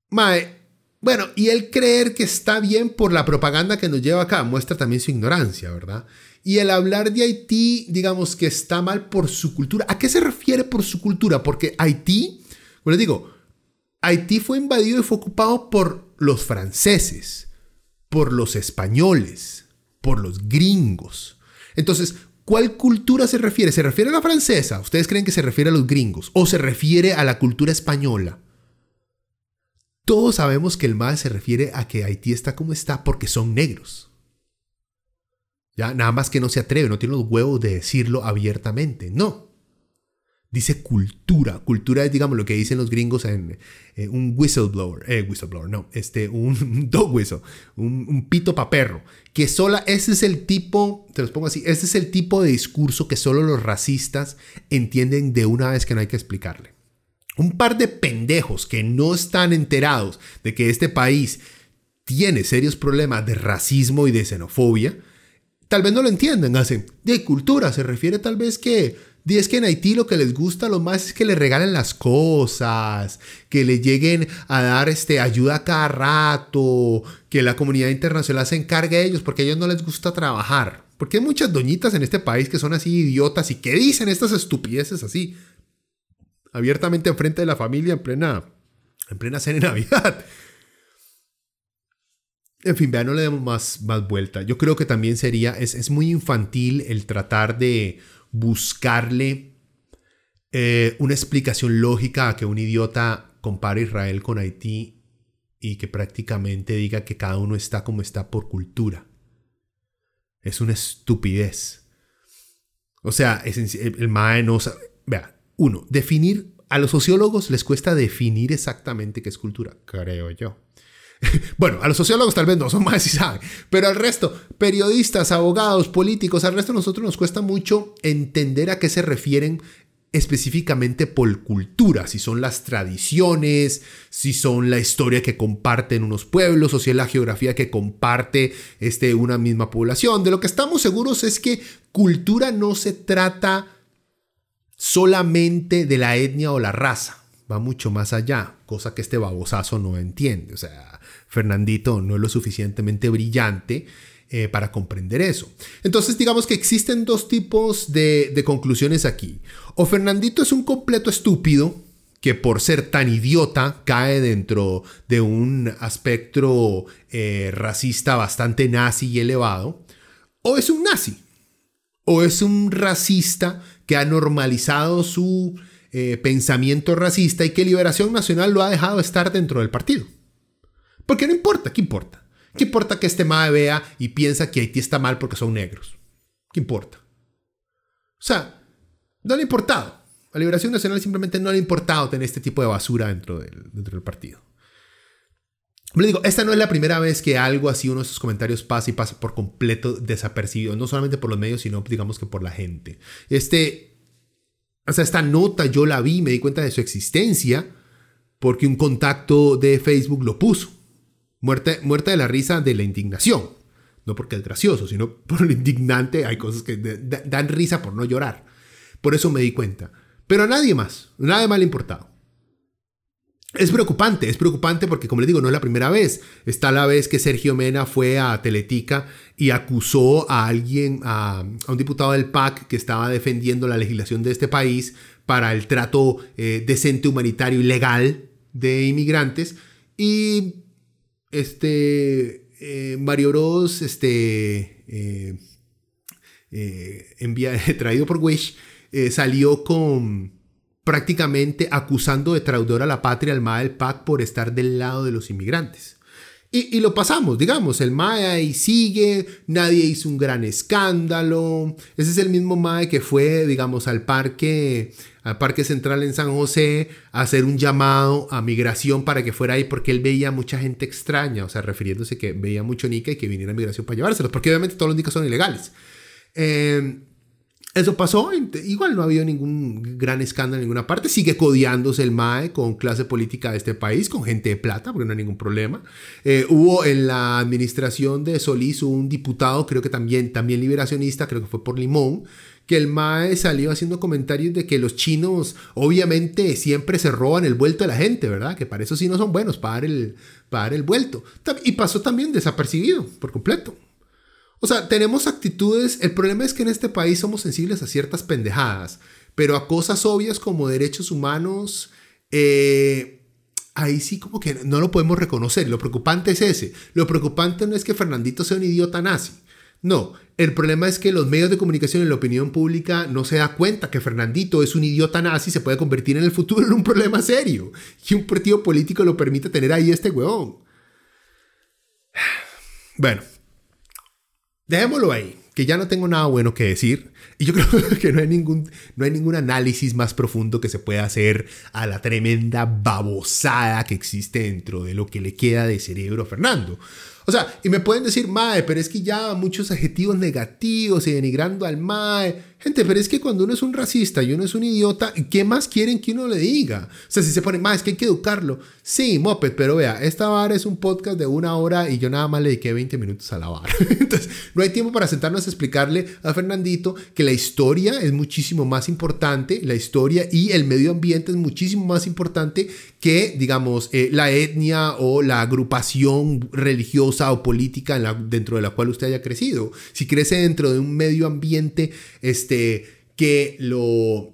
Mae, Bueno, y el creer que está bien por la propaganda que nos lleva acá muestra también su ignorancia, ¿verdad? Y el hablar de Haití, digamos que está mal por su cultura. ¿A qué se refiere por su cultura? Porque Haití, bueno, digo, Haití fue invadido y fue ocupado por los franceses, por los españoles, por los gringos. Entonces, ¿cuál cultura se refiere? ¿Se refiere a la francesa? ¿Ustedes creen que se refiere a los gringos? ¿O se refiere a la cultura española? Todos sabemos que el mal se refiere a que Haití está como está porque son negros. Ya, nada más que no se atreve, no tiene los huevos de decirlo abiertamente. No. Dice cultura. Cultura es, digamos, lo que dicen los gringos en eh, un whistleblower. Eh, whistleblower, no. Este, un dog whistle. Un, un pito pa' perro. Que sola, ese es el tipo, te los pongo así, ese es el tipo de discurso que solo los racistas entienden de una vez que no hay que explicarle un par de pendejos que no están enterados de que este país tiene serios problemas de racismo y de xenofobia, tal vez no lo entiendan, hacen, de cultura, se refiere tal vez que, es que en Haití lo que les gusta lo más es que le regalen las cosas, que le lleguen a dar este, ayuda cada rato, que la comunidad internacional se encargue de ellos porque a ellos no les gusta trabajar. Porque hay muchas doñitas en este país que son así idiotas y que dicen estas estupideces así abiertamente enfrente de la familia en plena, en plena cena de Navidad. En fin, vea, no le demos más, más vuelta. Yo creo que también sería, es, es muy infantil el tratar de buscarle eh, una explicación lógica a que un idiota compare Israel con Haití y que prácticamente diga que cada uno está como está por cultura. Es una estupidez. O sea, el, el MAE no sabe. Vea, uno, definir, a los sociólogos les cuesta definir exactamente qué es cultura, creo yo. bueno, a los sociólogos tal vez no, son más si saben, pero al resto, periodistas, abogados, políticos, al resto a nosotros nos cuesta mucho entender a qué se refieren específicamente por cultura, si son las tradiciones, si son la historia que comparten unos pueblos o si es la geografía que comparte este, una misma población. De lo que estamos seguros es que cultura no se trata solamente de la etnia o la raza. Va mucho más allá, cosa que este babosazo no entiende. O sea, Fernandito no es lo suficientemente brillante eh, para comprender eso. Entonces, digamos que existen dos tipos de, conclusiones aquí. O Fernandito es un completo estúpido, que por ser tan idiota cae dentro de un aspecto eh, racista bastante nazi y elevado, o es un nazi, o es un racista que ha normalizado su eh, pensamiento racista y que Liberación Nacional lo ha dejado estar dentro del partido. Porque no importa, ¿qué importa? ¿Qué importa que este MAE vea y piensa que Haití está mal porque son negros? ¿Qué importa? O sea, no le ha importado. A Liberación Nacional simplemente no le ha importado tener este tipo de basura dentro del, dentro del partido. Le digo, esta no es la primera vez que algo así, uno de esos comentarios pasa y pasa por completo desapercibido, no solamente por los medios, sino digamos que por la gente. Este, o sea, esta nota yo la vi, me di cuenta de su existencia porque un contacto de Facebook lo puso. Muerta, muerta de la risa de la indignación. No porque es gracioso, sino por lo indignante. Hay cosas que dan risa por no llorar. Por eso me di cuenta. Pero a nadie más, nadie más le importado. Es preocupante, es preocupante porque, como les digo, no es la primera vez. Está la vez que Sergio Mena fue a Teletica y acusó a alguien, a, un diputado del PAC que estaba defendiendo la legislación de este país para el trato eh, decente, humanitario y legal de inmigrantes. Y este, eh, Mario Bros, este, eh, envía, traído por Wish, salió con prácticamente acusando de traidor a la patria al MAE del PAC por estar del lado de los inmigrantes. Y, lo pasamos, digamos, el MAE ahí sigue, nadie hizo un gran escándalo. Ese es el mismo MAE que fue, digamos, al parque, al parque central en San José a hacer un llamado a migración para que fuera ahí porque él veía mucha gente extraña, o sea, refiriéndose que veía mucho nica y que viniera a migración para llevárselos, porque obviamente todos los nicas son ilegales. Eh, eso pasó, igual no ha habido ningún gran escándalo en ninguna parte, sigue codeándose el MAE con clase política de este país, con gente de plata, porque no hay ningún problema. Eh, hubo en la administración de Solís un diputado, creo que también, también liberacionista, creo que fue por Limón, que el MAE salió haciendo comentarios de que los chinos obviamente siempre se roban el vuelto de la gente, ¿verdad? Que para eso sí no son buenos, para dar el, para dar el vuelto. Y pasó también desapercibido por completo. O sea, tenemos actitudes, el problema es que en este país somos sensibles a ciertas pendejadas, pero a cosas obvias como derechos humanos, eh, ahí sí como que no lo podemos reconocer. Lo preocupante es ese. Lo preocupante no es que Fernandito sea un idiota nazi. No, el problema es que los medios de comunicación y la opinión pública no se da cuenta que Fernandito es un idiota nazi y se puede convertir en el futuro en un problema serio. Y un partido político lo permite tener ahí este huevón. Bueno, Dejémoslo ahí, que ya no tengo nada bueno que decir. Y yo creo que no hay, ningún, no hay ningún análisis más profundo que se pueda hacer a la tremenda babosada que existe dentro de lo que le queda de cerebro a Fernando. O sea, y me pueden decir, Mae, pero es que ya muchos adjetivos negativos y denigrando al Mae. Gente, pero es que cuando uno es un racista y uno es un idiota, ¿qué más quieren que uno le diga? O sea, si se pone, Mae, es que hay que educarlo. Sí, moped, pero vea, esta vara es un podcast de una hora y yo nada más le dediqué 20 minutos a la vara. Entonces, no hay tiempo para sentarnos a explicarle a Fernandito que la historia es muchísimo más importante, la historia y el medio ambiente es muchísimo más importante que, digamos, eh, la etnia o la agrupación religiosa o política dentro de la cual usted haya crecido. Si crece dentro de un medio ambiente este, que lo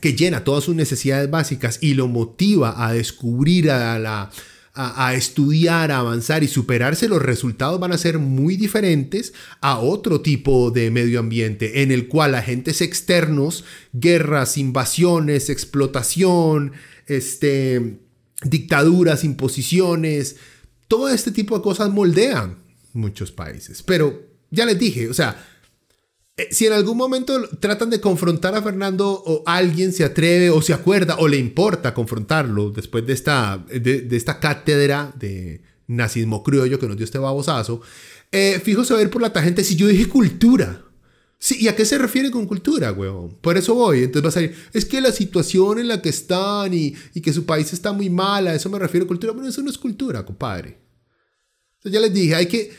que llena todas sus necesidades básicas y lo motiva a descubrir, a, la, a, estudiar, a avanzar y superarse, los resultados van a ser muy diferentes a otro tipo de medio ambiente en el cual agentes externos, guerras, invasiones, explotación, este, dictaduras, imposiciones, todo este tipo de cosas moldean muchos países. Pero ya les dije, o sea, si en algún momento tratan de confrontar a Fernando o alguien se atreve o se acuerda o le importa confrontarlo después de esta, de, esta cátedra de nazismo criollo que nos dio este babosazo, eh, fijo saber por la tangente si yo dije cultura. Sí, ¿y a qué se refiere con cultura, weón? Por eso voy. Entonces va a salir, es que la situación en la que están y, y que su país está muy mala, eso me refiero a cultura. Bueno, eso no es cultura, compadre. Entonces ya les dije, hay que,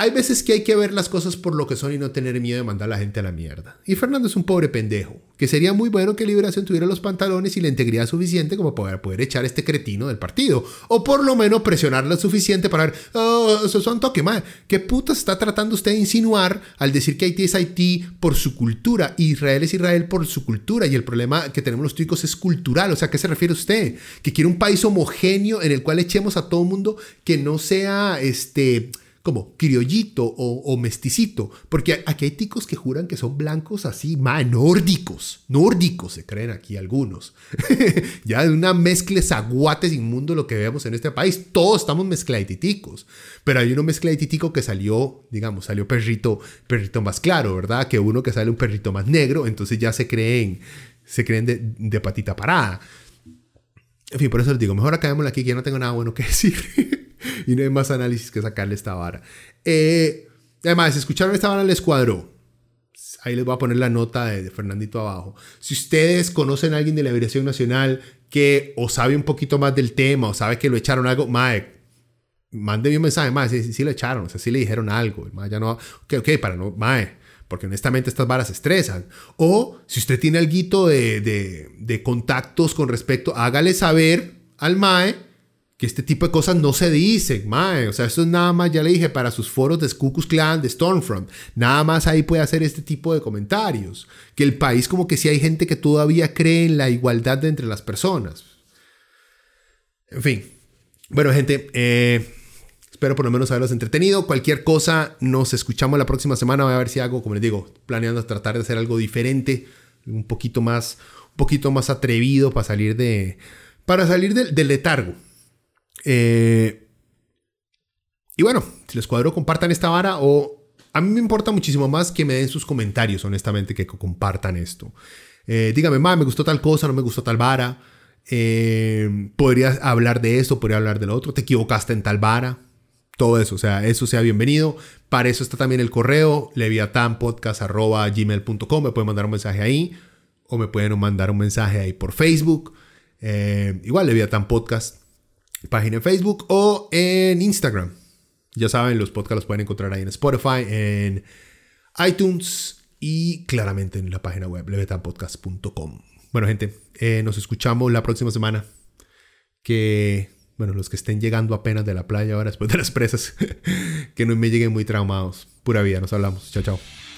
hay veces que hay que ver las cosas por lo que son y no tener miedo de mandar a la gente a la mierda. Y Fernando es un pobre pendejo, que sería muy bueno que Liberación tuviera los pantalones y la integridad suficiente como para poder echar este cretino del partido. O por lo menos presionar lo suficiente para ver, oh, eso son toque, madre. ¿Qué puta está tratando usted de insinuar al decir que Haití es Haití por su cultura? Israel es Israel por su cultura. Y el problema que tenemos los ticos es cultural. O sea, ¿a qué se refiere usted? Que quiere un país homogéneo en el cual echemos a todo mundo que no sea este como criollito o, mesticito, porque aquí hay ticos que juran que son blancos así, más nórdicos, nórdicos se creen aquí algunos. ya de una mezcla zaguates inmundo lo que vemos en este país, todos estamos mezcladiticos, pero hay uno mezcladitico que salió, digamos, salió perrito, perrito más claro, ¿verdad? Que uno que sale un perrito más negro, entonces ya se creen, se creen de, de patita parada. En fin, por eso les digo, mejor acabémoslo aquí, que ya no tengo nada bueno que decir. y no hay más análisis que sacarle esta vara. Eh, además, si escucharon esta vara, les cuadró. Ahí les voy a poner la nota de, Fernandito abajo. Si ustedes conocen a alguien de la Liberación Nacional que o sabe un poquito más del tema o sabe que lo echaron algo, mae, mándenme un mensaje, mae, si, si, lo echaron, o sea, si le dijeron algo, mae, ya no, ok, ok, para no, mae, porque honestamente estas varas estresan. O si usted tiene algo de, de, de contactos con respecto, hágale saber al mae que este tipo de cosas no se dicen, mae. O sea, eso es nada más, ya le dije, para sus foros de Skukus Clan, de Stormfront. Nada más ahí puede hacer este tipo de comentarios. Que el país como que sí hay gente que todavía cree en la igualdad de entre las personas. En fin. Bueno, gente, eh, espero por lo menos haberlos entretenido. Cualquier cosa, nos escuchamos la próxima semana. Voy a ver si hago, como les digo, planeando tratar de hacer algo diferente, un poquito más, un poquito más atrevido para salir de, para salir del letargo. Eh, y bueno, si les cuadro, compartan esta vara o a mí me importa muchísimo más que me den sus comentarios, honestamente, que compartan esto. Eh, dígame, ma, me gustó tal cosa, no me gustó tal vara. Eh, podrías hablar de esto, podría hablar de lo otro. Te equivocaste en tal vara. Todo eso, o sea, eso sea bienvenido. Para eso está también el correo leviatanpodcast.gmail.com. Me pueden mandar un mensaje ahí o me pueden mandar un mensaje ahí por Facebook. Igual Podcast, página en Facebook o en Instagram. Ya saben, los podcasts los pueden encontrar ahí en Spotify, en iTunes y claramente en la página web leviatanpodcast.com. Bueno, gente, eh, nos escuchamos la próxima semana. Que bueno, los que estén llegando apenas de la playa ahora después de las presas, que no me lleguen muy traumados. Pura vida, nos hablamos. Chao, chao.